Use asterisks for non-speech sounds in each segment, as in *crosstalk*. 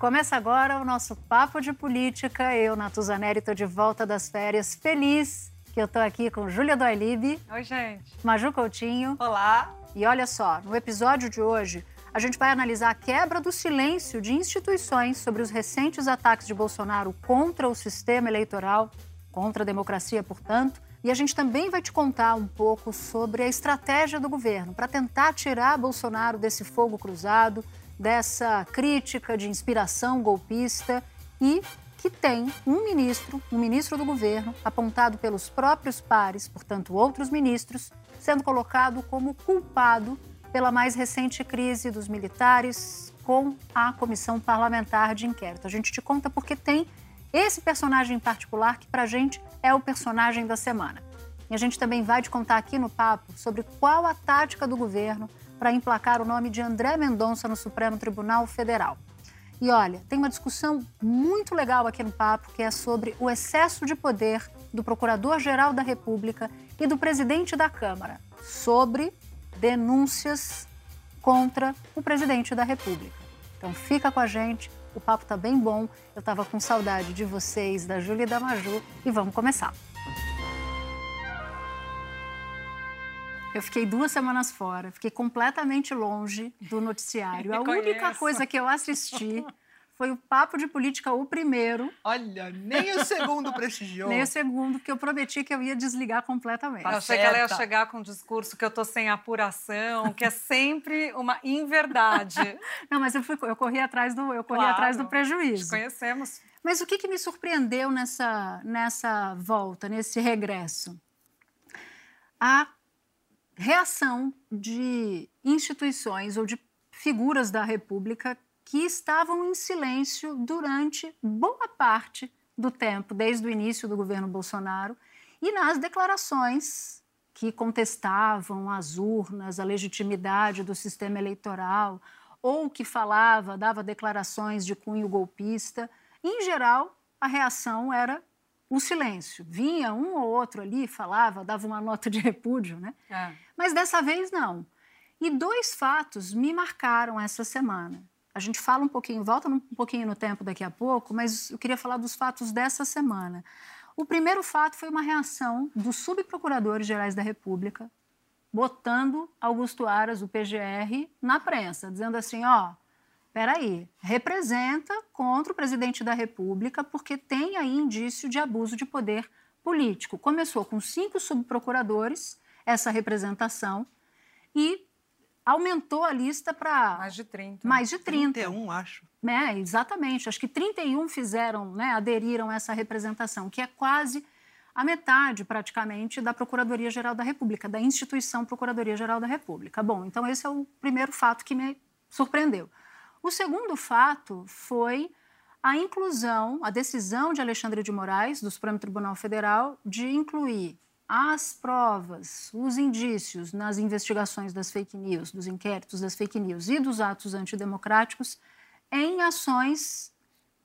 Começa agora o nosso Papo de Política. Eu, Natuzaneri, estou de volta das férias, feliz que eu estou aqui com Júlia Doilib. Oi, gente. Maju Coutinho. Olá. E olha só, no episódio de hoje, a gente vai analisar a quebra do silêncio de instituições sobre os recentes ataques de Bolsonaro contra o sistema eleitoral, contra a democracia, portanto. E a gente também vai te contar um pouco sobre a estratégia do governo para tentar tirar Bolsonaro desse fogo cruzado, dessa crítica de inspiração golpista e que tem um ministro, um ministro do governo, apontado pelos próprios pares, portanto, outros ministros, sendo colocado como culpado pela mais recente crise dos militares com a comissão parlamentar de inquérito. A gente te conta porque tem esse personagem em particular que, para a gente, é o personagem da semana. E a gente também vai te contar aqui no papo sobre qual a tática do governo para emplacar o nome de André Mendonça no Supremo Tribunal Federal. E olha, tem uma discussão muito legal aqui no papo que é sobre o excesso de poder do Procurador-Geral da República e do presidente da Câmara sobre denúncias contra o presidente da República. Então fica com a gente, o papo tá bem bom. Eu estava com saudade de vocês, da Júlia e da Maju, e vamos começar. Eu fiquei duas semanas fora, fiquei completamente longe do noticiário. *laughs* A única coisa que eu assisti foi o Papo de Política, o primeiro. Olha, nem o segundo prestigiou. nem o segundo, porque eu prometi que eu ia desligar completamente. eu achei que ela ia chegar com um discurso que eu tô sem apuração, que é sempre uma inverdade. *laughs* Não, mas eu, fui, eu corri atrás do, eu corri claro, atrás do prejuízo. Conhecemos. Mas o que, que me surpreendeu nessa, nessa volta, nesse regresso? A reação de instituições ou de figuras da República que estavam em silêncio durante boa parte do tempo, desde o início do governo Bolsonaro, e nas declarações que contestavam as urnas, a legitimidade do sistema eleitoral, ou que falava, dava declarações de cunho golpista. Em geral, a reação era o silêncio. Vinha um ou outro ali, falava, dava uma nota de repúdio, né? É. Mas dessa vez não. E dois fatos me marcaram essa semana. A gente fala um pouquinho, volta um pouquinho no tempo daqui a pouco, mas eu queria falar dos fatos dessa semana. O primeiro fato foi uma reação dos subprocuradores gerais da República, botando Augusto Aras, o PGR, na prensa, dizendo assim: ó, peraí, representa contra o presidente da República porque tem aí indício de abuso de poder político. Começou com cinco subprocuradores essa representação e aumentou a lista para mais de 30. Mais de 30. 31, acho. É, exatamente. Acho que 31 fizeram, né, aderiram a essa representação, que é quase a metade, praticamente, da Procuradoria-Geral da República, da instituição Procuradoria-Geral da República. Bom, então esse é o primeiro fato que me surpreendeu. O segundo fato foi a inclusão, a decisão de Alexandre de Moraes, do Supremo Tribunal Federal, de incluir as provas, os indícios nas investigações das fake news, dos inquéritos das fake news e dos atos antidemocráticos em ações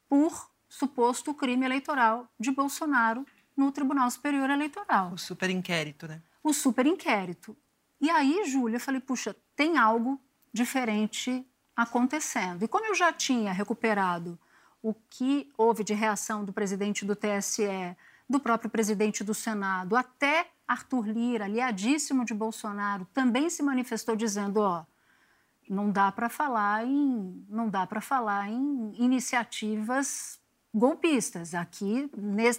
por suposto crime eleitoral de Bolsonaro no Tribunal Superior Eleitoral. O super inquérito, né? O super inquérito. E aí, Júlia, eu falei, puxa, tem algo diferente acontecendo. E como eu já tinha recuperado o que houve de reação do presidente do TSE, do próprio presidente do Senado, até Arthur Lira, aliadíssimo de Bolsonaro, também se manifestou dizendo, ó, não dá para falar em não dá para falar em iniciativas golpistas. Aqui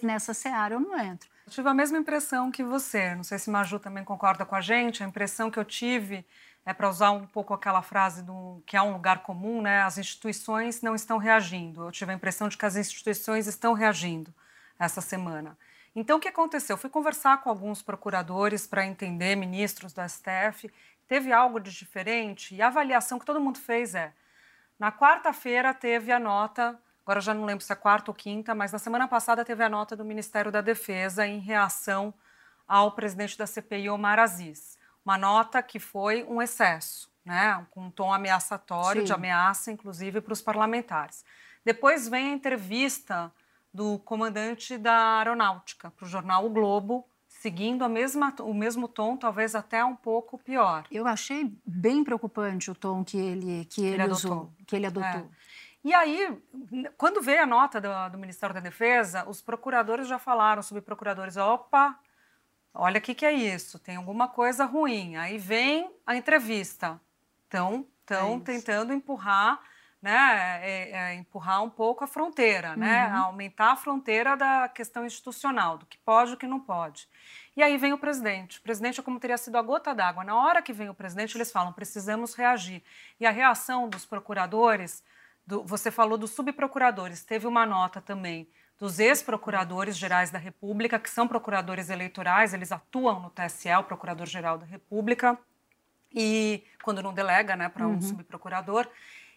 nessa seara eu não entro. Eu tive a mesma impressão que você. Não sei se Maju também concorda com a gente. A impressão que eu tive é para usar um pouco aquela frase do, que é um lugar comum, né? As instituições não estão reagindo. Eu tive a impressão de que as instituições estão reagindo essa semana. Então, o que aconteceu? Eu fui conversar com alguns procuradores para entender, ministros do STF. Teve algo de diferente e a avaliação que todo mundo fez é: na quarta-feira teve a nota agora já não lembro se é quarta ou quinta, mas na semana passada teve a nota do Ministério da Defesa em reação ao presidente da CPI, Omar Aziz. Uma nota que foi um excesso, né? com um tom ameaçatório, Sim. de ameaça, inclusive, para os parlamentares. Depois vem a entrevista do comandante da Aeronáutica para o jornal O Globo, seguindo a mesma, o mesmo tom, talvez até um pouco pior. Eu achei bem preocupante o tom que ele, que ele, ele usou, adotou. que ele adotou. É. E aí, quando veio a nota do, do, Ministério da Defesa, os procuradores já falaram, subprocuradores, opa, olha o que, que é isso, tem alguma coisa ruim. Aí vem a entrevista. Então, estão é tentando empurrar né, é, é empurrar um pouco a fronteira, né, uhum. aumentar a fronteira da questão institucional, do que pode e o que não pode. E aí vem o presidente. O presidente é como teria sido a gota d'água. Na hora que vem o presidente, eles falam: precisamos reagir. E a reação dos procuradores, do, você falou dos subprocuradores, teve uma nota também dos ex-procuradores gerais da República, que são procuradores eleitorais, eles atuam no TSE, o Procurador-Geral da República, e quando não delega né, para um uhum. subprocurador.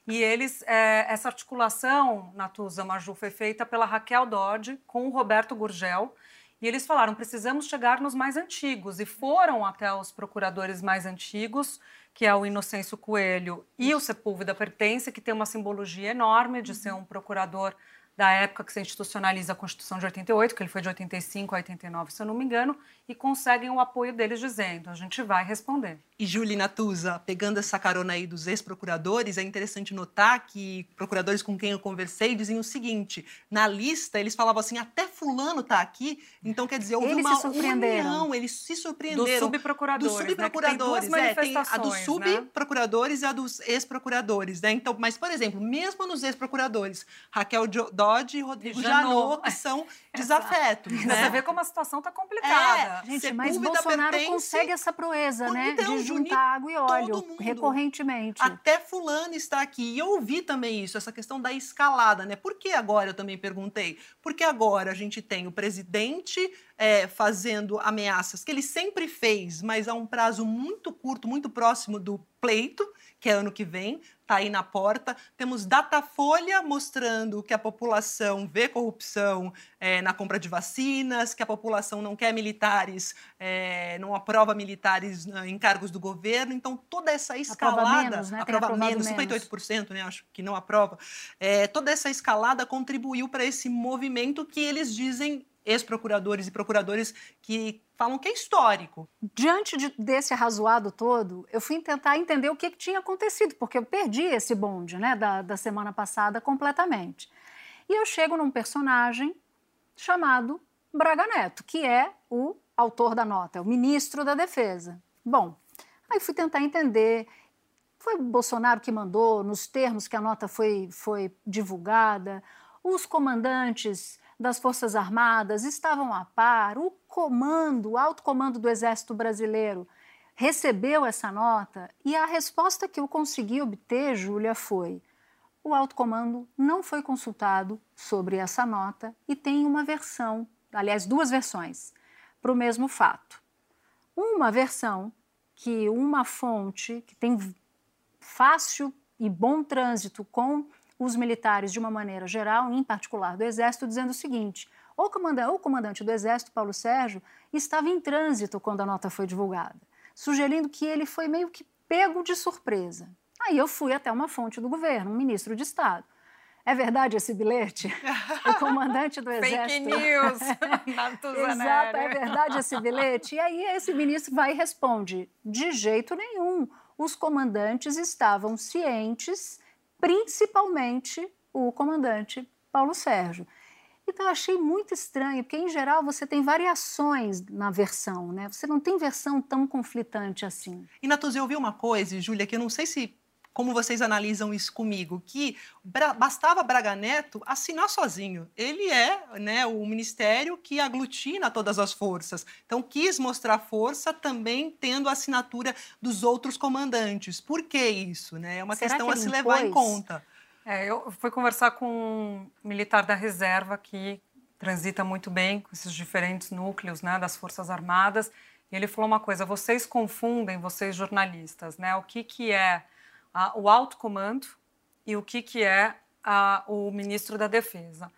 E eles, é, essa articulação, Natuza Maju, foi feita pela Raquel Dodge com o Roberto Gurgel. E eles falaram: precisamos chegar nos mais antigos. E foram até os procuradores mais antigos, que é o Inocêncio Coelho e o Sepúlveda Pertence, que tem uma simbologia enorme de ser um procurador da época que se institucionaliza a Constituição de 88, que ele foi de 85 a 89, se eu não me engano, e conseguem o apoio deles dizendo: a gente vai responder. E Julie Natuza, pegando essa carona aí dos ex-procuradores, é interessante notar que procuradores com quem eu conversei diziam o seguinte: na lista eles falavam assim, até fulano está aqui, então quer dizer, houve eles uma se surpreenderam. união, eles se surpreenderam. Dos subprocuradores, dos subprocuradores, né? tem, é, tem a dos né? subprocuradores né? e a dos ex-procuradores, né? Então, mas por exemplo, mesmo nos ex-procuradores, Raquel Dodge e Rodrigo Janot, que são *laughs* desafetos, né? Você vê como a situação está complicada. É, gente, mas Bolsonaro pertence, consegue essa proeza, né? Então, juntar água e óleo recorrentemente. Até fulano está aqui. E eu ouvi também isso, essa questão da escalada, né? Por que agora, eu também perguntei, porque agora a gente tem o presidente é, fazendo ameaças que ele sempre fez, mas a um prazo muito curto, muito próximo do pleito, que é ano que vem, está aí na porta. Temos Datafolha mostrando que a população vê corrupção é, na compra de vacinas, que a população não quer militares, é, não aprova militares né, em cargos do governo. Então, toda essa escalada. Aprova menos, né? Aprova menos, 58%, né? Acho que não aprova. É, toda essa escalada contribuiu para esse movimento que eles dizem ex-procuradores e procuradores que falam que é histórico. Diante de, desse arrazoado todo, eu fui tentar entender o que, que, tinha acontecido, porque eu perdi esse bonde né, da, da semana passada completamente. E eu chego num personagem chamado Braga Neto, que é o autor da nota, é o ministro da Defesa. Bom, aí fui tentar entender. Foi Bolsonaro que mandou, nos termos que a nota foi, foi divulgada, os comandantes das Forças Armadas estavam a par, o comando, o alto comando do Exército Brasileiro recebeu essa nota e a resposta que eu consegui obter, Júlia, foi: o alto comando não foi consultado sobre essa nota e tem uma versão, aliás, duas versões, para o mesmo fato. Uma versão que uma fonte que tem fácil e bom trânsito com os militares de uma maneira geral, em particular do Exército, dizendo o seguinte: o comandante, o comandante do Exército, Paulo Sérgio, estava em trânsito quando a nota foi divulgada, sugerindo que ele foi meio que pego de surpresa. Aí eu fui até uma fonte do governo, um ministro de Estado. É verdade esse bilhete? O comandante do *laughs* Exército. Fake news! *laughs* Exato, é verdade esse bilhete? E aí esse ministro vai e responde: de jeito nenhum. Os comandantes estavam cientes principalmente o comandante Paulo Sérgio. Então, eu achei muito estranho, porque, em geral, você tem variações na versão, né? Você não tem versão tão conflitante assim. E, Natuza, eu ouvi uma coisa, Júlia, que eu não sei se como vocês analisam isso comigo, que bastava Braga Neto assinar sozinho. Ele é né, o ministério que aglutina todas as forças. Então, quis mostrar força também tendo a assinatura dos outros comandantes. Por que isso? Né? É uma Será questão que a se levar em conta. É, eu fui conversar com um militar da reserva que transita muito bem com esses diferentes núcleos né, das Forças Armadas. E ele falou uma coisa: vocês confundem, vocês jornalistas, né? O que, que é a, o alto comando e o que, que é a, o ministro da Defesa.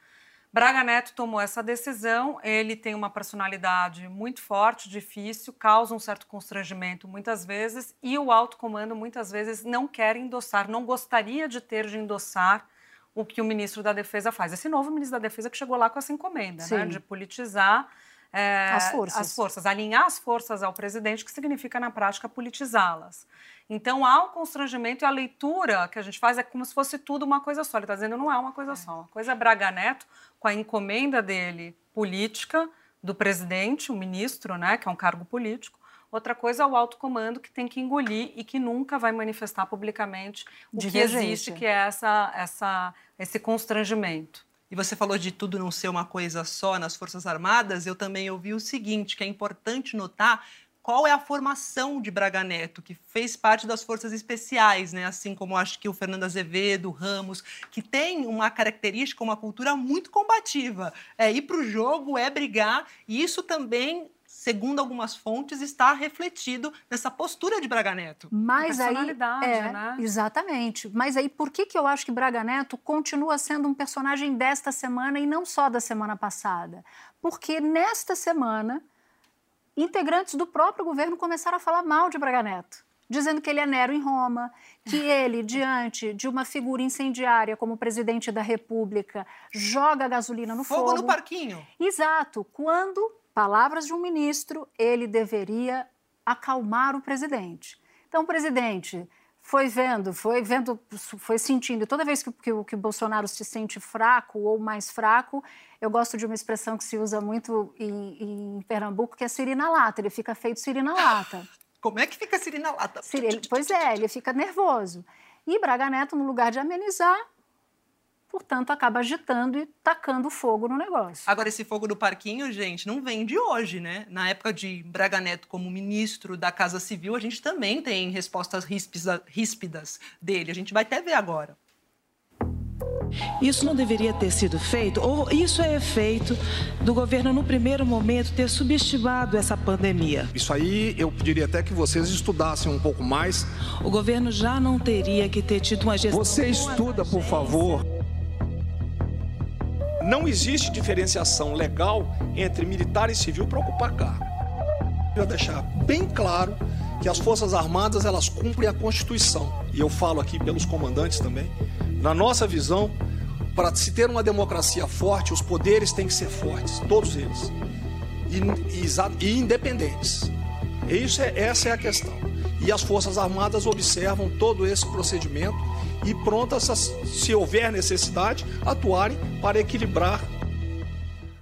Braga Neto tomou essa decisão, ele tem uma personalidade muito forte, difícil, causa um certo constrangimento muitas vezes, e o alto comando muitas vezes não quer endossar, não gostaria de ter de endossar o que o ministro da Defesa faz. Esse novo ministro da Defesa que chegou lá com essa encomenda, né, de politizar é, as, forças. as forças, alinhar as forças ao presidente, que significa, na prática, politizá-las. Então, há um constrangimento e a leitura que a gente faz é como se fosse tudo uma coisa só. Ele está dizendo não é uma coisa só. Uma coisa é Braga Neto, com a encomenda dele política do presidente, o ministro, né, que é um cargo político. Outra coisa é o alto comando que tem que engolir e que nunca vai manifestar publicamente o que existe, que é essa, essa, esse constrangimento. E você falou de tudo não ser uma coisa só nas Forças Armadas, eu também ouvi o seguinte, que é importante notar qual é a formação de Braga Neto, que fez parte das forças especiais, né? assim como acho que o Fernando Azevedo, o Ramos, que tem uma característica, uma cultura muito combativa. É ir para o jogo, é brigar, e isso também segundo algumas fontes, está refletido nessa postura de Braga Neto. Mas aí, é, né? Exatamente. Mas aí, por que, que eu acho que Braga Neto continua sendo um personagem desta semana e não só da semana passada? Porque nesta semana integrantes do próprio governo começaram a falar mal de Braga Neto, dizendo que ele é Nero em Roma, que *laughs* ele, diante de uma figura incendiária como presidente da República, joga gasolina no fogo. Fogo no parquinho. Exato. Quando, palavras de um ministro, ele deveria acalmar o presidente. Então, presidente, foi vendo, foi vendo, foi sentindo. Toda vez que, que, que, o Bolsonaro se sente fraco ou mais fraco, eu gosto de uma expressão que se usa muito em, em Pernambuco, que é sirina lata. Ele fica feito sirina lata. Como é que fica sirina lata? pois é, ele fica nervoso. E Braga Neto, no lugar de amenizar, portanto, acaba agitando e tacando fogo no negócio. Agora, esse fogo do parquinho, gente, não vem de hoje, né? Na época de Braga Neto como ministro da Casa Civil, a gente também tem respostas ríspidas dele. A gente vai até ver agora. Isso não deveria ter sido feito, ou isso é efeito do governo, no primeiro momento, ter subestimado essa pandemia. Isso aí eu pediria até que vocês estudassem um pouco mais. O governo já não teria que ter tido uma gestão. Você estuda, por favor. Não existe diferenciação legal entre militar e civil para ocupar cargo. Eu deixar bem claro que as Forças Armadas elas cumprem a Constituição. E eu falo aqui pelos comandantes também. Na nossa visão, para se ter uma democracia forte, os poderes têm que ser fortes, todos eles, e, e, e independentes. E isso é, essa é a questão. E as Forças Armadas observam todo esse procedimento e prontas, se houver necessidade, atuarem para equilibrar.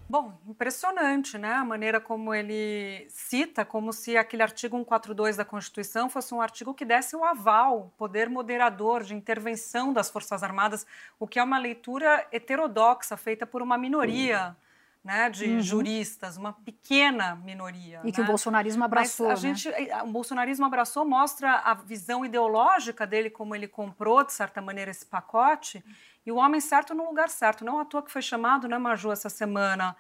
Bom, impressionante, né? A maneira como ele cita, como se aquele artigo 142 da Constituição fosse um artigo que desse o aval, poder moderador de intervenção das Forças Armadas, o que é uma leitura heterodoxa feita por uma minoria. Uhum né, de uhum. juristas, uma pequena minoria. E né? que o bolsonarismo abraçou. Mas a né? gente, o bolsonarismo abraçou, mostra a visão ideológica dele, como ele comprou, de certa maneira, esse pacote, e o homem certo no lugar certo. Não à toa que foi chamado, né, Maju, essa semana,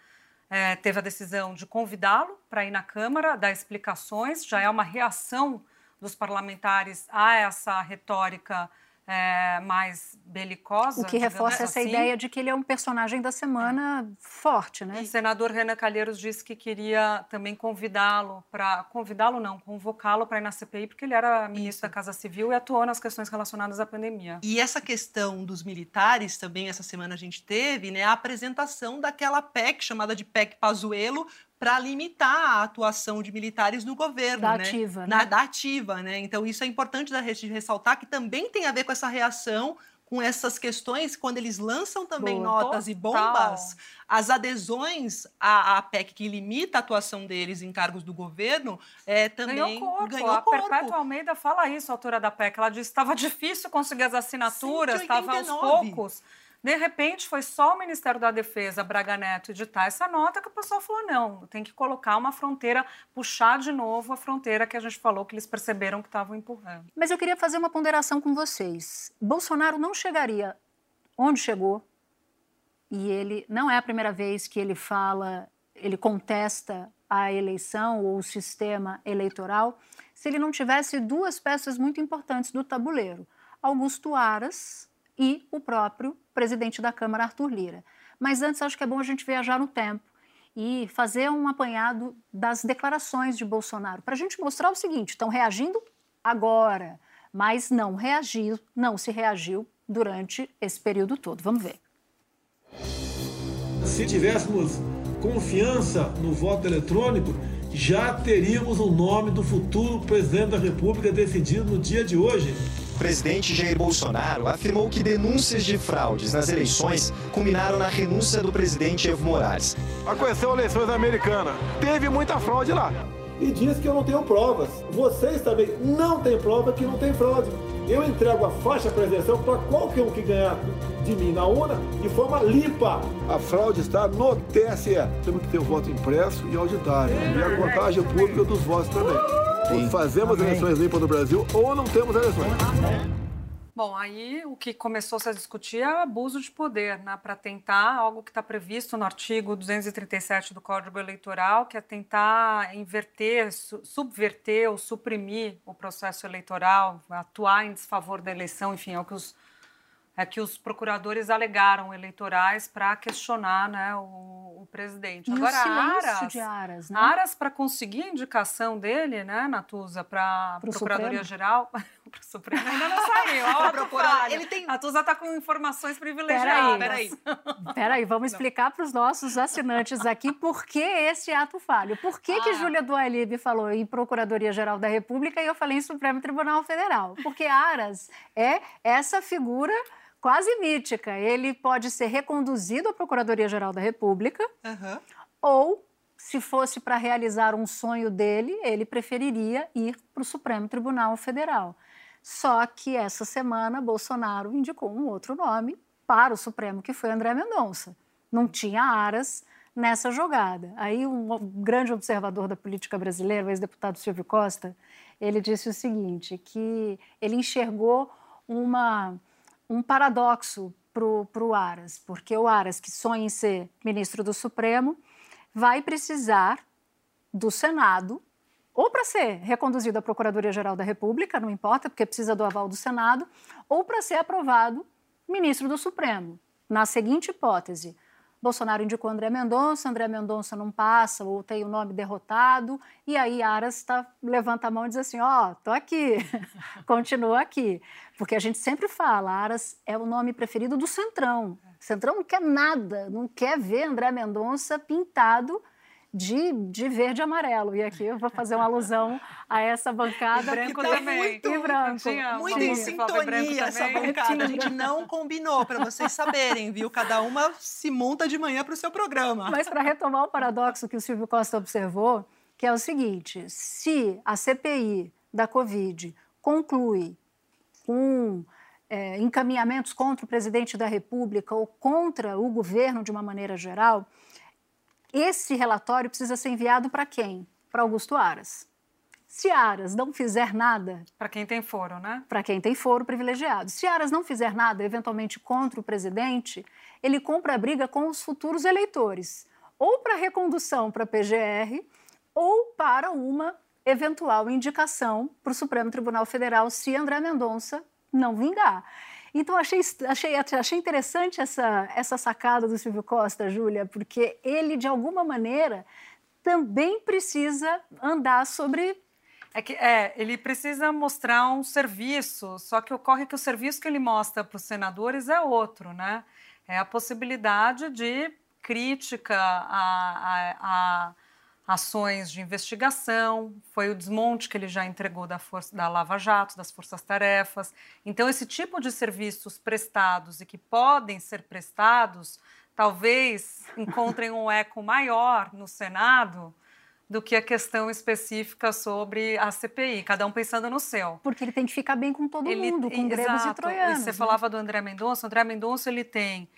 é, teve a decisão de convidá-lo para ir na Câmara, dar explicações, já é uma reação dos parlamentares a essa retórica é, mais belicosa. O que reforça essa assim. ideia de que ele é um personagem da semana é. forte, né? E o senador Renan Calheiros disse que queria também convidá-lo para convidá-lo não, convocá-lo para ir na CPI porque ele era ministro Isso. da Casa Civil e atuou nas questões relacionadas à pandemia. E essa questão dos militares também essa semana a gente teve, né, a apresentação daquela PEC chamada de PEC Pazuello para limitar a atuação de militares no governo, da né? ativa, Na, né? Da ativa, né? Então isso é importante da gente ressaltar que também tem a ver com essa reação com essas questões, quando eles lançam também Boa, notas total. e bombas, as adesões à, à, PEC que limita a atuação deles em cargos do governo é, também ganhou corpo. Ganhou a corpo. Perpétua Almeida fala isso, a autora da PEC. Ela disse que estava difícil conseguir as assinaturas, estava aos poucos. De repente, foi só o Ministério da Defesa, Braga Neto, editar essa nota que o pessoal falou: não, tem que colocar uma fronteira, puxar de novo a fronteira que a gente falou que eles perceberam que estavam empurrando. Mas eu queria fazer uma ponderação com vocês. Bolsonaro não chegaria onde chegou, e ele não é a primeira vez que ele fala, ele contesta a eleição ou o sistema eleitoral, se ele não tivesse duas peças muito importantes do tabuleiro: Augusto Aras e o próprio presidente da Câmara, Arthur Lira. Mas antes, acho que é bom a gente viajar no tempo e fazer um apanhado das declarações de Bolsonaro, para a gente mostrar o seguinte: estão reagindo agora, mas não reagiu, não se reagiu durante esse período todo. Vamos ver. Se tivéssemos confiança no voto eletrônico, já teríamos o nome do futuro presidente da República decidido no dia de hoje. O presidente Jair Bolsonaro afirmou que denúncias de fraudes nas eleições culminaram na renúncia do presidente Evo Morales. Aconteceu eleições americanas. Teve muita fraude lá. E diz que eu não tenho provas. Vocês também não têm prova que não tem fraude. Eu entrego a faixa presença para qualquer um que ganhar de mim na urna de forma limpa. A fraude está no TSE. Temos que ter o voto impresso e auditado. E a contagem pública dos votos também. Ou fazemos eleições limpas no Brasil ou não temos eleições. Bom, aí o que começou -se a discutir é o abuso de poder, né, para tentar algo que está previsto no artigo 237 do Código Eleitoral, que é tentar inverter, subverter ou suprimir o processo eleitoral, atuar em desfavor da eleição, enfim, é o que os é que os procuradores alegaram eleitorais para questionar né, o, o presidente. E Agora, o Aras, de Aras, né? Aras para conseguir a indicação dele, né, Natuza, para a Procuradoria-Geral, *laughs* para o Supremo ainda não saiu. Ó, procura... Ele tem... Natuza está com informações privilegiadas. Peraí, peraí, *laughs* vamos explicar para os nossos assinantes aqui por que esse ato falho. Por que, ah. que Júlia Dualib falou em Procuradoria-Geral da República e eu falei em Supremo Tribunal Federal? Porque Aras é essa figura quase mítica. Ele pode ser reconduzido à Procuradoria-Geral da República uhum. ou, se fosse para realizar um sonho dele, ele preferiria ir para o Supremo Tribunal Federal. Só que essa semana Bolsonaro indicou um outro nome para o Supremo, que foi André Mendonça. Não tinha aras nessa jogada. Aí um grande observador da política brasileira, o ex-deputado Silvio Costa, ele disse o seguinte, que ele enxergou uma um paradoxo para o Aras, porque o Aras, que sonha em ser ministro do Supremo, vai precisar do Senado, ou para ser reconduzido à Procuradoria-Geral da República, não importa, porque precisa do aval do Senado, ou para ser aprovado ministro do Supremo. Na seguinte hipótese, Bolsonaro indicou André Mendonça, André Mendonça não passa ou tem o nome derrotado, e aí Aras tá, levanta a mão e diz assim: Ó, oh, tô aqui, *laughs* continua aqui. Porque a gente sempre fala, Aras é o nome preferido do Centrão. O Centrão não quer nada, não quer ver André Mendonça pintado de, de verde e amarelo. E aqui eu vou fazer uma alusão a essa bancada. E branco tá também. Muito, e branco. Muito em sintonia essa bancada. A gente *laughs* não combinou, para vocês saberem, viu? Cada uma se monta de manhã para o seu programa. Mas para retomar o paradoxo que o Silvio Costa observou, que é o seguinte: se a CPI da Covid conclui com é, encaminhamentos contra o presidente da República ou contra o governo de uma maneira geral, esse relatório precisa ser enviado para quem? Para Augusto Aras. Se Aras não fizer nada. Para quem tem foro, né? Para quem tem foro privilegiado. Se Aras não fizer nada, eventualmente contra o presidente, ele compra a briga com os futuros eleitores, ou para recondução para a PGR, ou para uma eventual indicação para o Supremo Tribunal Federal se André Mendonça não vingar. Então, achei, achei, achei interessante essa, essa sacada do Silvio Costa, Júlia, porque ele, de alguma maneira, também precisa andar sobre. É que é, ele precisa mostrar um serviço, só que ocorre que o serviço que ele mostra para os senadores é outro, né? É a possibilidade de crítica a, a, a ações de investigação, foi o desmonte que ele já entregou da, força, da Lava Jato, das forças-tarefas. Então, esse tipo de serviços prestados e que podem ser prestados, talvez encontrem um eco maior no Senado do que a questão específica sobre a CPI, cada um pensando no seu. Porque ele tem que ficar bem com todo ele, mundo, com gregos e troianos. E você né? falava do André Mendonça, o André Mendonça ele tem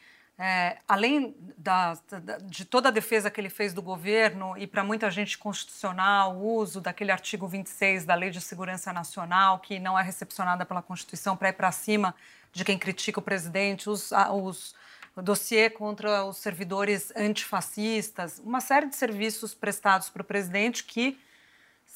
é, além da, da, de toda a defesa que ele fez do governo e para muita gente constitucional, o uso daquele artigo 26 da Lei de Segurança Nacional, que não é recepcionada pela Constituição para ir para cima de quem critica o presidente, os, os o dossiê contra os servidores antifascistas, uma série de serviços prestados para o presidente que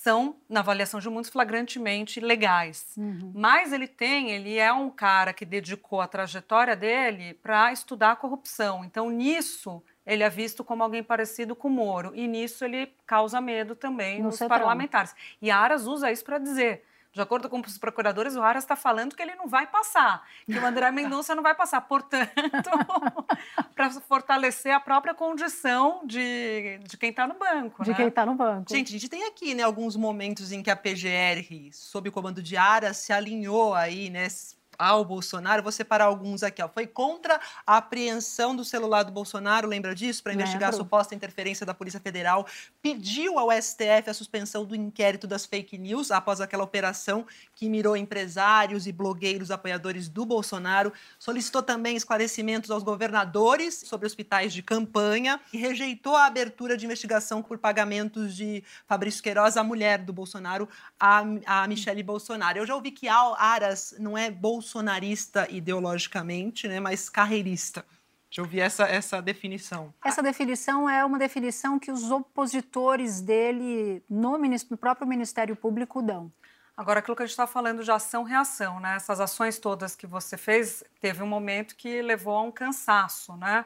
são, na avaliação de muitos, flagrantemente legais. Uhum. Mas ele tem, ele é um cara que dedicou a trajetória dele para estudar a corrupção. Então, nisso, ele é visto como alguém parecido com o Moro. E nisso ele causa medo também No nos Centrão. parlamentares. E Aras usa isso para dizer. De acordo com os procuradores, o Aras está falando que ele não vai passar, que o André *laughs* Mendonça não vai passar. Portanto, *laughs* para fortalecer a própria condição de, de quem está no banco. De né? quem está no banco. Gente, a gente tem aqui, né, alguns momentos em que a PGR, sob o comando de Aras, se alinhou aí, né, ao Bolsonaro. Vou separar alguns aqui, ó. Foi contra a apreensão do celular do Bolsonaro, lembra disso? Para investigar a Lembro. suposta interferência da Polícia Federal. Pediu ao STF a suspensão do inquérito das fake news após aquela operação que mirou empresários e blogueiros apoiadores do Bolsonaro. Solicitou também esclarecimentos aos governadores sobre hospitais de campanha e rejeitou a abertura de investigação por pagamentos de Fabrício Queiroz, a mulher do Bolsonaro, a, a Michele Bolsonaro. Eu já ouvi que Aras não é bolsonarista ideologicamente, né, mas carreirista. Já ouvi essa, essa definição. Essa definição é uma definição que os opositores dele no, no próprio Ministério Público dão. Agora, aquilo que a gente está falando de ação-reação, né? Essas ações todas que você fez, teve um momento que levou a um cansaço, né?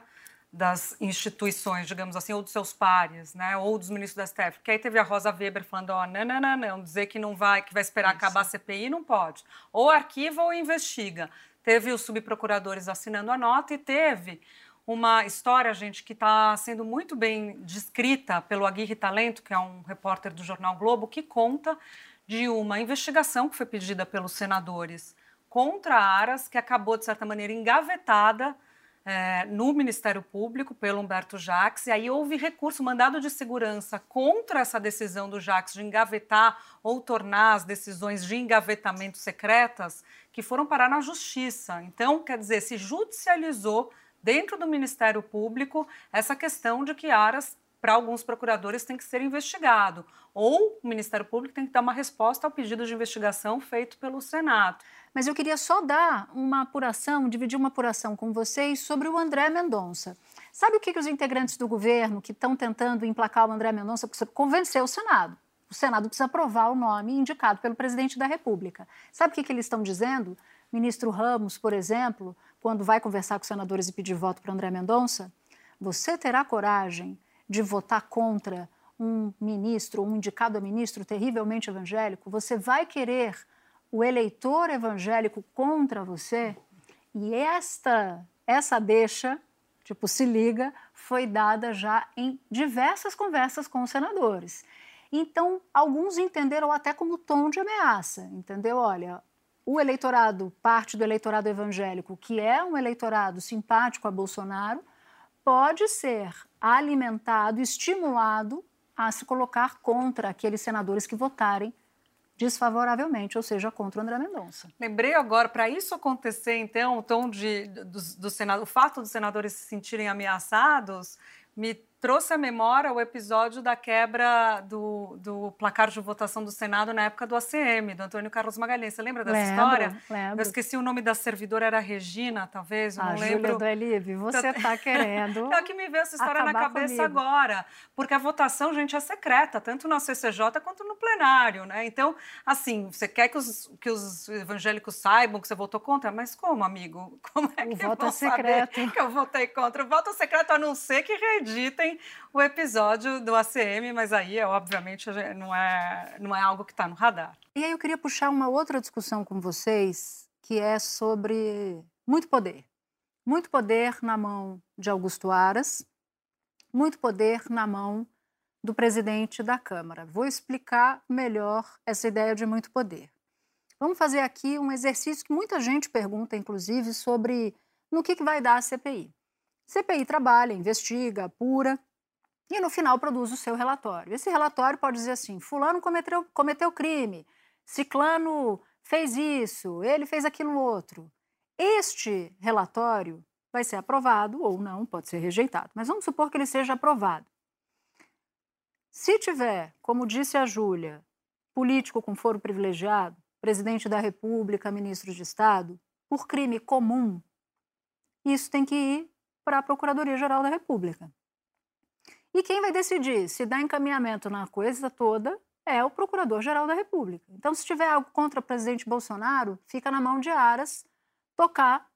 Das instituições, digamos assim, ou dos seus pares, né? Ou dos ministros da STF. Porque aí teve a Rosa Weber falando, ó, não, não, não, não, dizer que não vai, que vai esperar acabar a CPI, não pode. Ou arquiva ou investiga. Teve os subprocuradores assinando a nota e teve uma história, gente, que está sendo muito bem descrita pelo Aguirre Talento, que é um repórter do Jornal Globo, que conta de uma investigação que foi pedida pelos senadores contra a Aras, que acabou, de certa maneira, engavetada eh, no Ministério Público pelo Humberto Jacques, e aí houve recurso, mandado de segurança contra essa decisão do Jacques de engavetar ou tornar as decisões de engavetamento secretas, que foram parar na Justiça. Então, quer dizer, se judicializou dentro do Ministério Público essa questão de que Aras, para alguns procuradores, tem que ser investigado. Ou o Ministério Público tem que dar uma resposta ao pedido de investigação feito pelo Senado. Mas eu queria só dar uma apuração, dividir uma apuração com vocês sobre o André Mendonça. Sabe o que, que os integrantes do governo que estão tentando emplacar o André Mendonça convencer o Senado? O Senado precisa aprovar o nome indicado pelo presidente da República. Sabe o que, que eles estão dizendo? Ministro Ramos, por exemplo, quando vai conversar com os senadores e pedir voto para André Mendonça, você terá coragem de votar contra um ministro, um indicado a ministro terrivelmente evangélico? Você vai querer o eleitor evangélico contra você? E esta, essa deixa, tipo, se liga, foi dada já em diversas conversas com os senadores. Então, alguns entenderam até como tom de ameaça, entendeu? Olha, o eleitorado, parte do eleitorado evangélico, que é um eleitorado simpático a Bolsonaro, pode ser alimentado, estimulado a se colocar contra aqueles senadores que votarem desfavoravelmente, ou seja, contra o André Mendonça. Lembrei agora, para isso acontecer, então, o tom de, do, do Senado, o fato dos senadores se sentirem ameaçados, me trouxe à memória o episódio da quebra do, do placar de votação do Senado na época do ACM, do Antônio Carlos Magalhães. Você lembra dessa Lembro, história? lembro. Eu esqueci o nome da servidora, era Regina, talvez, eu não Júlia lembro. do Elive, você está querendo *laughs* É que me veio essa história na cabeça comigo. agora, porque a votação, gente, é secreta, tanto na CCJ quanto no plenário, né? Então, assim, você quer que os, que os evangélicos saibam que você votou contra? Mas como, amigo? *laughs* Como é O que voto vão é secreto. saber que eu votei contra? O voto é secreto, a não ser que reeditem o episódio do ACM, mas aí, é, obviamente, não é, não é algo que está no radar. E aí eu queria puxar uma outra discussão com vocês, que é sobre muito poder. Muito poder na mão de Augusto Aras, muito poder na mão do presidente da Câmara. Vou explicar melhor essa ideia de muito poder. Vamos fazer aqui um exercício que muita gente pergunta, inclusive, sobre no que, que vai dar a CPI. CPI trabalha, investiga, apura e no final produz o seu relatório. Esse relatório pode dizer assim: Fulano cometeu, cometeu crime, Ciclano fez isso, ele fez aquilo outro. Este relatório vai ser aprovado ou não, pode ser rejeitado, mas vamos supor que ele seja aprovado. Se tiver, como disse a Júlia, político com foro privilegiado, presidente da República, ministro de Estado, por crime comum, isso tem que ir para a Procuradoria-Geral da República. E quem vai decidir se dá encaminhamento na coisa toda é o Procurador-Geral da República. Então, se tiver algo contra o presidente Bolsonaro, fica na mão de Aras tocar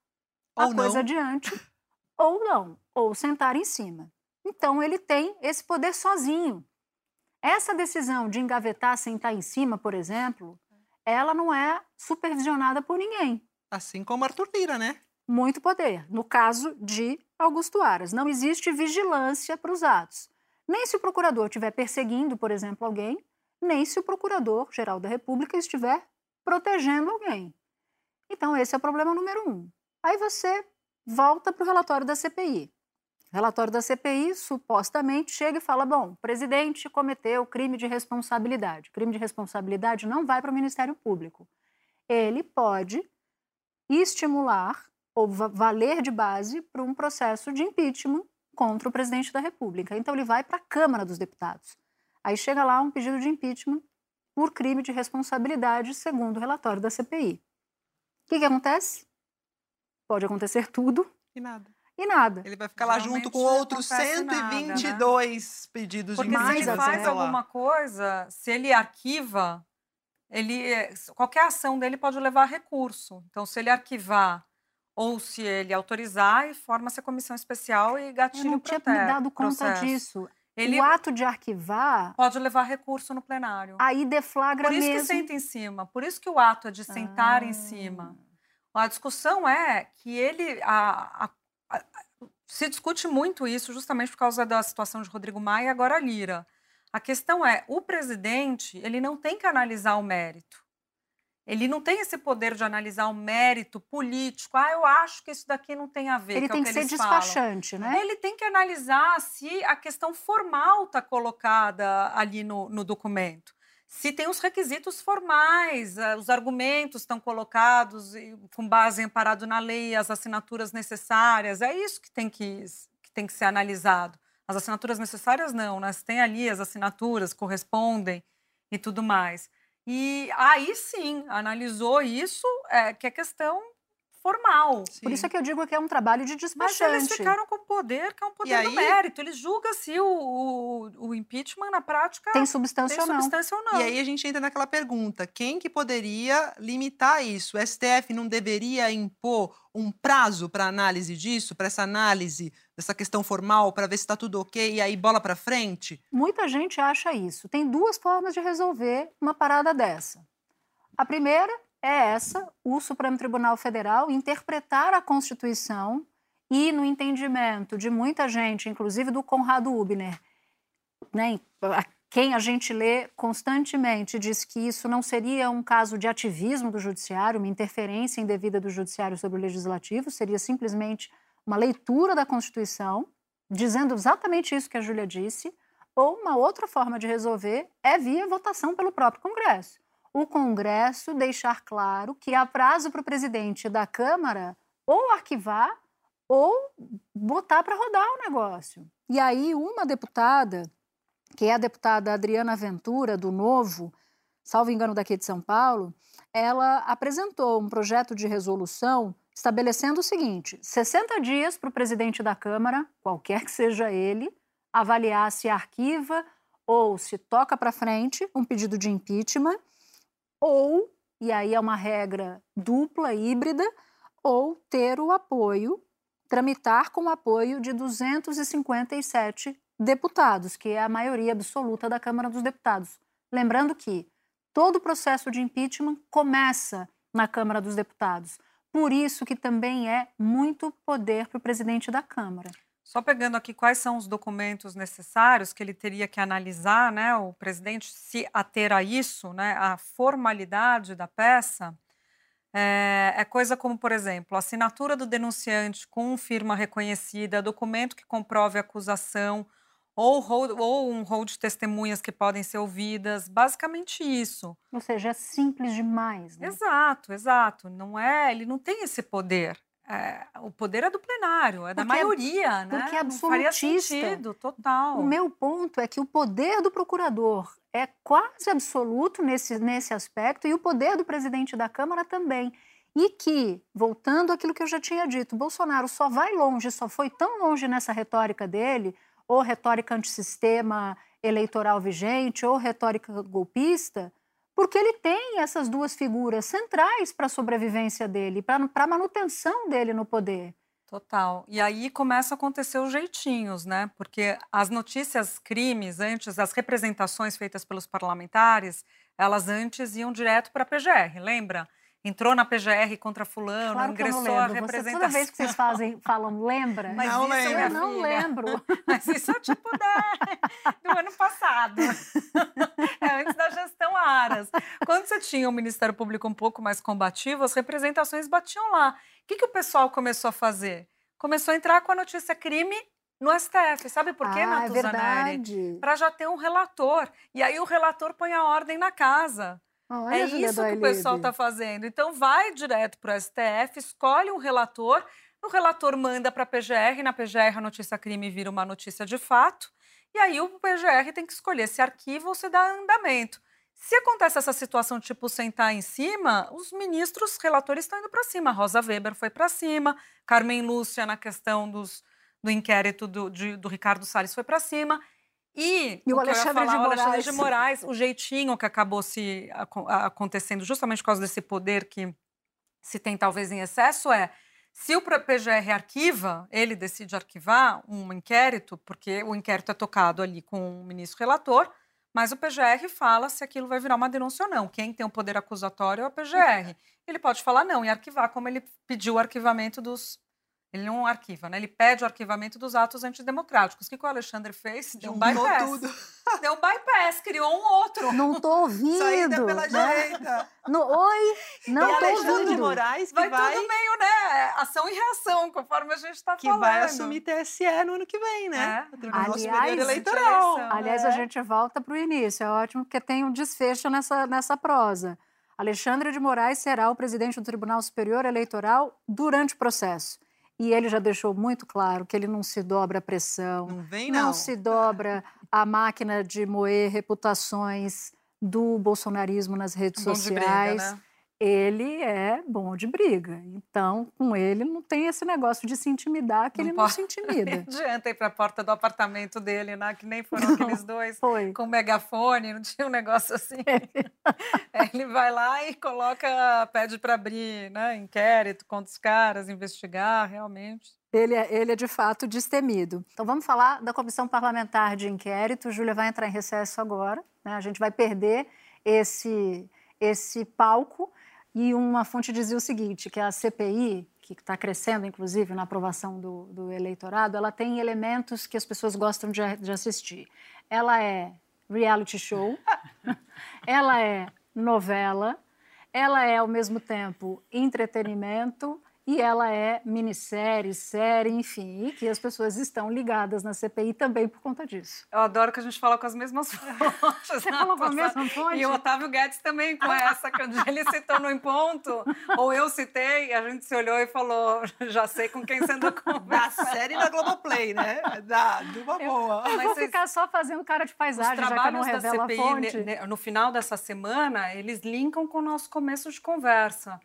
a Ou coisa não. adiante, *laughs* ou não, ou sentar em cima. Então, ele tem esse poder sozinho. Essa decisão de engavetar, sentar em cima, por exemplo, ela não é supervisionada por ninguém. Assim como Arthur Lira, né? Muito poder. No caso de Augusto Aras, não existe vigilância para os atos. Nem se o procurador estiver perseguindo, por exemplo, alguém, nem se o procurador-geral da República estiver protegendo alguém. Então, esse é o problema número um. Aí você volta para o relatório da CPI. O relatório da CPI supostamente chega e fala: bom, o presidente cometeu crime de responsabilidade. Crime de responsabilidade não vai para o Ministério Público. Ele pode estimular ou va- valer de base para um processo de impeachment contra o presidente da República. Então, ele vai para a Câmara dos Deputados. Aí chega lá um pedido de impeachment por crime de responsabilidade, segundo o relatório da CPI. O que, que acontece? Pode acontecer tudo E nada. e nada. Ele vai ficar lá junto com outros acontece nada, né? 122 pedidos Porque de se ele impeachment. até. faz sei lá. alguma coisa, se ele arquiva, ele qualquer ação dele pode levar a recurso. Então, se ele arquivar ou se ele autorizar, e forma-se a comissão especial e Eu gatilho não tinha me dado conta processo. disso. Ele O ato de arquivar, pode levar recurso no plenário. aí deflagra Por isso mesmo. que senta em cima. Por isso que o ato é de sentar Ah. em cima. A discussão é que ele. a- a- a- se discute muito isso justamente por causa da situação de Rodrigo Maia e agora Lira. A questão é, o presidente, ele não tem que analisar o mérito. Ele não tem esse poder de analisar o mérito político. Ah, eu acho que isso daqui não tem a ver. Ele que é tem o que que ser falam. despachante, né? Ele tem que analisar se a questão formal está colocada ali no, no documento. Se tem os requisitos formais, eh, os argumentos estão colocados com base em amparado na lei, as assinaturas necessárias. É isso que tem que, que tem que ser analisado. As assinaturas necessárias não, né? Tem ali as assinaturas, correspondem e tudo mais. E aí sim, analisou isso, é, que é questão formal. Por isso é que eu digo que é um trabalho de Mas despachante. eles ficaram com o poder, que é um poder do aí- mérito. Eles julgam se o, o, o impeachment, na prática, Tem substância tem ou não. substância ou não. E aí a gente entra naquela pergunta: quem que poderia limitar isso? O STF não deveria impor um prazo para análise disso, para essa análise dessa questão formal, para ver se está tudo ok e aí bola para frente? Muita gente acha isso. Tem duas formas de resolver uma parada dessa. A primeira é essa: o Supremo Tribunal Federal interpretar a Constituição e, no entendimento de muita gente, inclusive do Conrado Ubner, né, quem a gente lê constantemente diz que isso não seria um caso de ativismo do judiciário, uma interferência indevida do judiciário sobre o legislativo, seria simplesmente uma leitura da Constituição, dizendo exatamente isso que a Júlia disse, ou uma outra forma de resolver é via votação pelo próprio Congresso. O Congresso deixar claro que há prazo para o presidente da Câmara ou arquivar ou botar para rodar o negócio. E aí, uma deputada, que é a deputada Adriana Ventura, do Novo, salvo engano daqui de São Paulo, ela apresentou um projeto de resolução estabelecendo o seguinte: 60 dias para o presidente da Câmara, qualquer que seja ele, avaliar se arquiva ou se toca para frente um pedido de impeachment, ou, e aí é uma regra dupla, híbrida, ou ter o apoio, tramitar com o apoio de 257 deputados, que é a maioria absoluta da Câmara dos Deputados. Lembrando que todo o processo de impeachment começa na Câmara dos Deputados. Por isso que também é muito poder para o presidente da Câmara. Só pegando aqui quais são os documentos necessários que ele teria que analisar, né, o presidente se ater a isso, né, a formalidade da peça, é, é coisa como, por exemplo, assinatura do denunciante com firma reconhecida, documento que comprove a acusação, ou, hold, ou um rol de testemunhas que podem ser ouvidas, basicamente isso. Ou seja, é simples demais. Né? Exato, exato. Não é, ele não tem esse poder. É, o poder é do plenário, é da Porque é- maioria, né? porque é Não faria absolutista. sentido, total. O meu ponto é que o poder do procurador é quase absoluto nesse, nesse aspecto e o poder do presidente da Câmara também. E que, voltando àquilo que eu já tinha dito, Bolsonaro só vai longe, só foi tão longe nessa retórica dele, ou retórica antissistema eleitoral vigente, ou retórica golpista, porque ele tem essas duas figuras centrais para a sobrevivência dele, para a manutenção dele no poder. Total. E aí começa a acontecer os jeitinhos, né? Porque as notícias crimes antes, as representações feitas pelos parlamentares, elas antes iam direto para a PGR, lembra? Entrou na PGR contra fulano, claro ingressou a representação. Você, toda vez que vocês fazem, falam, lembra? Mas não isso lembro. eu não lembro. *laughs* Mas isso é tipo da, do ano passado. É antes da gestão Aras. Quando você tinha o Ministério Público um pouco mais combativo, as representações batiam lá. O que, que o pessoal começou a fazer? Começou a entrar com a notícia crime no STF. Sabe por quê, ah? É Para já ter um relator. E aí o relator põe a ordem na casa. Olha, é isso que o pessoal está fazendo. Então, vai direto para o STF, escolhe um relator, o relator manda para a PGR, na PGR a notícia crime vira uma notícia de fato, e aí o PGR tem que escolher se arquiva ou se dá andamento. Se acontece essa situação, tipo, sentar em cima, os ministros relatores estão indo para cima. Rosa Weber foi para cima, Carmen Lúcia, na questão dos, do inquérito do, de, do Ricardo Salles, foi para cima. E, e o, Alexandre, falar, de o Alexandre de Moraes, o jeitinho que acabou se acontecendo justamente por causa desse poder que se tem talvez em excesso é se o PGR arquiva, ele decide arquivar um inquérito, porque o inquérito é tocado ali com o ministro relator, mas o PGR fala se aquilo vai virar uma denúncia ou não. Quem tem o poder acusatório é o PGR. Ele pode falar não e arquivar, como ele pediu o arquivamento dos ele não arquiva, né? Ele pede o arquivamento dos atos antidemocráticos. O que, que o Alexandre fez? Deu um bypass. Tudo. *laughs* Deu um bypass, criou um outro. Não tô *laughs* ouvindo. Saída pela né? direita. No, oi, não e tô Alexandre ouvindo. de Moraes que vai, vai... tudo meio, né? Ação e reação, conforme a gente está falando. Que vai assumir TSE no ano que vem, né? É. Aliás, eleitoral. Aliás, é. a gente volta para o início. É ótimo porque tem um desfecho nessa, nessa prosa. Alexandre de Moraes será o presidente do Tribunal Superior Eleitoral durante o processo. E ele já deixou muito claro que ele não se dobra à pressão, não, vem, não. não se dobra à máquina de moer reputações do bolsonarismo nas redes Bom sociais. Briga, né? Ele é bom de briga. Então, com ele não tem esse negócio de se intimidar, que não ele pode... não se intimida. Não *laughs* adianta ir para a porta do apartamento dele, né? que nem foram não, aqueles dois foi. com megafone, não tinha um negócio *laughs* assim. *laughs* ele vai lá e coloca, pede para abrir né? inquérito contra os caras, investigar realmente. Ele é, ele é de fato destemido. Então vamos falar da comissão parlamentar de inquérito. Júlia vai entrar em recesso agora. Né? A gente vai perder esse, esse palco e uma fonte dizia o seguinte, que a CPI, que está crescendo, inclusive, na aprovação do, do, eleitorado, ela tem elementos que as pessoas gostam de, de assistir. Ela é reality show, *laughs* ela é novela, ela é, ao mesmo tempo, entretenimento e ela é minissérie, série, enfim, e que as pessoas estão ligadas na CPI também por conta disso. Eu adoro que a gente fala com as mesmas *laughs* fontes. Você falou com a mesma fonte? E o Otávio Guedes também com essa, que ele citou no Em Ponto, ou eu citei, a gente se olhou e falou, já sei com quem você andou *laughs* conversa. Da série da Globoplay, né? Da, de uma boa. Eu, eu vou ficar só fazendo cara de paisagem, já que eu não revela CPI, a fonte. No final dessa semana, eles linkam com o nosso começo de conversa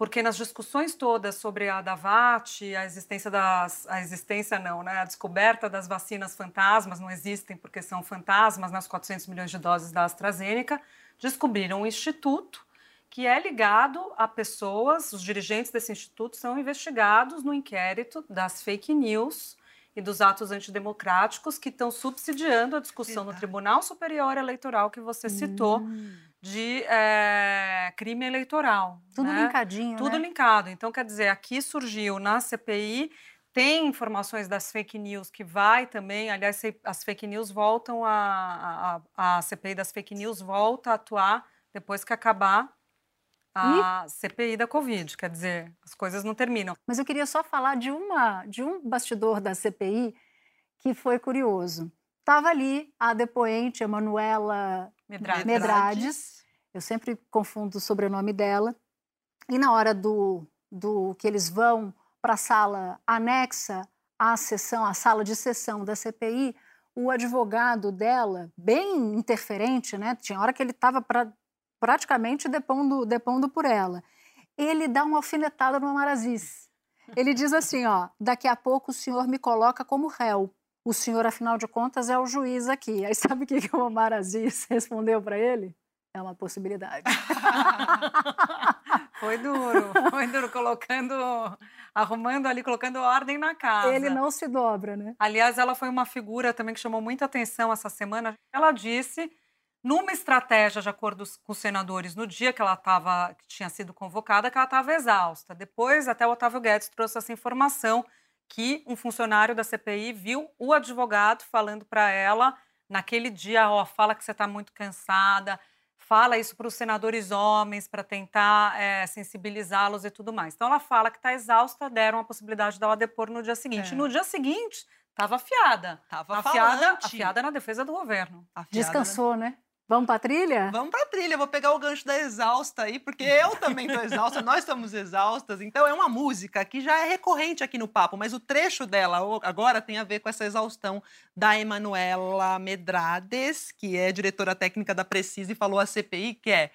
porque nas discussões todas sobre a Davat, a existência das, a existência não, né, a descoberta das vacinas fantasmas, não existem porque são fantasmas, nas né, 400 milhões de doses da AstraZeneca, descobriram um instituto que é ligado a pessoas, os dirigentes desse instituto são investigados no inquérito das fake news e dos atos antidemocráticos que estão subsidiando a discussão no Tribunal Superior Eleitoral que você citou. Hum de é, crime eleitoral. Tudo né? linkadinho. Tudo né? linkado. Então, quer dizer, aqui surgiu na CPI, tem informações das fake news que vai também, aliás, as fake news voltam a, a, a CPI das fake news volta a atuar depois que acabar a e? CPI da Covid, quer dizer, as coisas não terminam. Mas eu queria só falar de uma de um bastidor da CPI que foi curioso. Estava ali a depoente Emanuela Medrades. Medrades. Eu sempre confundo o sobrenome dela. E na hora do, do que eles vão para a sala anexa à sessão, à sala de sessão da CPI, o advogado dela, bem interferente, né? Tinha hora que ele estava pra, praticamente depondo, depondo por ela. Ele dá uma alfinetada no Amarazis. Ele diz assim, ó, daqui a pouco o senhor me coloca como réu. O senhor, afinal de contas, é o juiz aqui. Aí sabe o que, que o Omar Aziz *laughs* respondeu para ele? É uma possibilidade. *laughs* foi duro, foi duro, colocando, arrumando ali, colocando ordem na casa. Ele não se dobra, né? Aliás, ela foi uma figura também que chamou muita atenção essa semana. Ela disse, numa estratégia de acordo com os senadores, no dia que ela estava, que tinha sido convocada, que ela estava exausta. Depois, até o Otávio Guedes trouxe essa informação que um funcionário da CPI viu o advogado falando para ela naquele dia, ó, fala que você está muito cansada, fala isso para os senadores homens para tentar é, sensibilizá-los e tudo mais. Então ela fala que está exausta, deram a possibilidade dela depor no dia seguinte. É. No dia seguinte, estava afiada. Estava afiada, afiada na defesa do governo. Afiada, Descansou, né? Vamos para a trilha? Vamos para a trilha. Vou pegar o gancho da exausta aí, porque eu também estou exausta, *laughs* nós estamos exaustas. Então é uma música que já é recorrente aqui no papo, mas o trecho dela agora tem a ver com essa exaustão da Emanuela Medrades, que é diretora técnica da Precisa e falou à CPI que é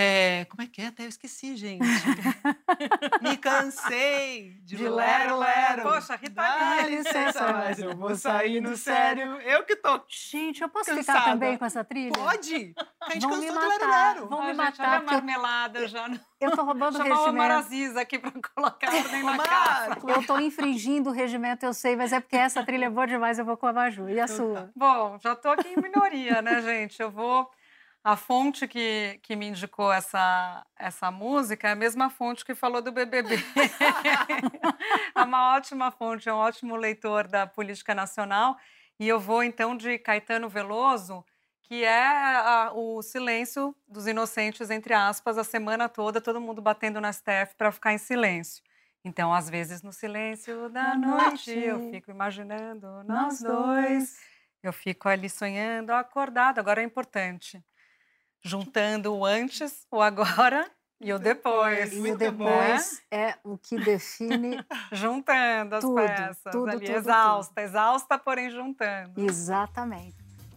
é, como é que é? Até eu esqueci, gente. *laughs* Me cansei de, de lero, lero. Poxa, Rita Dá licença, mas eu vou sair no sério. Eu que tô Gente, eu posso cansada. ficar também com essa trilha? Pode. A gente Vão cansou me matar. de lero, lero. Vão me matar. Olha a marmelada já. Eu tô roubando o regimento. Chamar o. Maraziz aqui pra colocar ordem na casa. Eu tô infringindo o regimento, eu sei, mas é porque essa trilha é boa demais, eu vou com a Maju. E a sua? Bom, já tô aqui em minoria, né, gente? Eu vou a fonte que, que me indicou essa, essa música é a mesma fonte que falou do BBB. *laughs* é uma ótima fonte, é um ótimo leitor da política nacional. E eu vou, então, de Caetano Veloso, que é a, o silêncio dos inocentes, entre aspas, a semana toda, todo mundo batendo na STF para ficar em silêncio. Então, às vezes, no silêncio da noite, eu fico imaginando nós dois. Eu fico ali sonhando, acordado. Agora é importante juntando o antes, o agora e o depois. E o depois é o que define. *laughs* juntando as tudo, peças. Tudo, ali, tudo, exausta, tudo. exausta, porém juntando. Exatamente.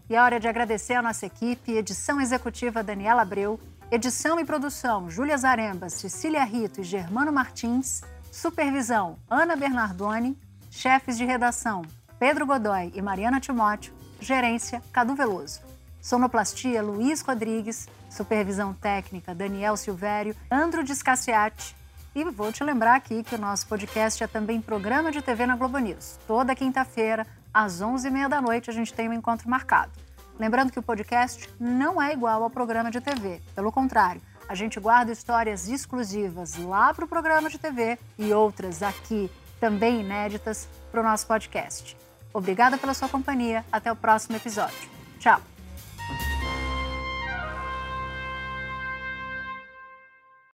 E é hora de agradecer a nossa equipe, edição executiva Daniela Abreu, edição e produção Júlia Zaremba, Cecília Rito e Germano Martins, supervisão Ana Bernardoni, chefes de redação Pedro Godoy e Mariana Timóteo, gerência Cadu Veloso. Sonoplastia Luiz Rodrigues, supervisão técnica Daniel Silvério, Andro Discassiati. E vou te lembrar aqui que o nosso podcast é também programa de TV na Globo News. Toda quinta-feira, às 11h30 da noite, a gente tem um encontro marcado. Lembrando que o podcast não é igual ao programa de TV. Pelo contrário, a gente guarda histórias exclusivas lá para o programa de TV e outras aqui, também inéditas, para o nosso podcast. Obrigada pela sua companhia. Até o próximo episódio. Tchau!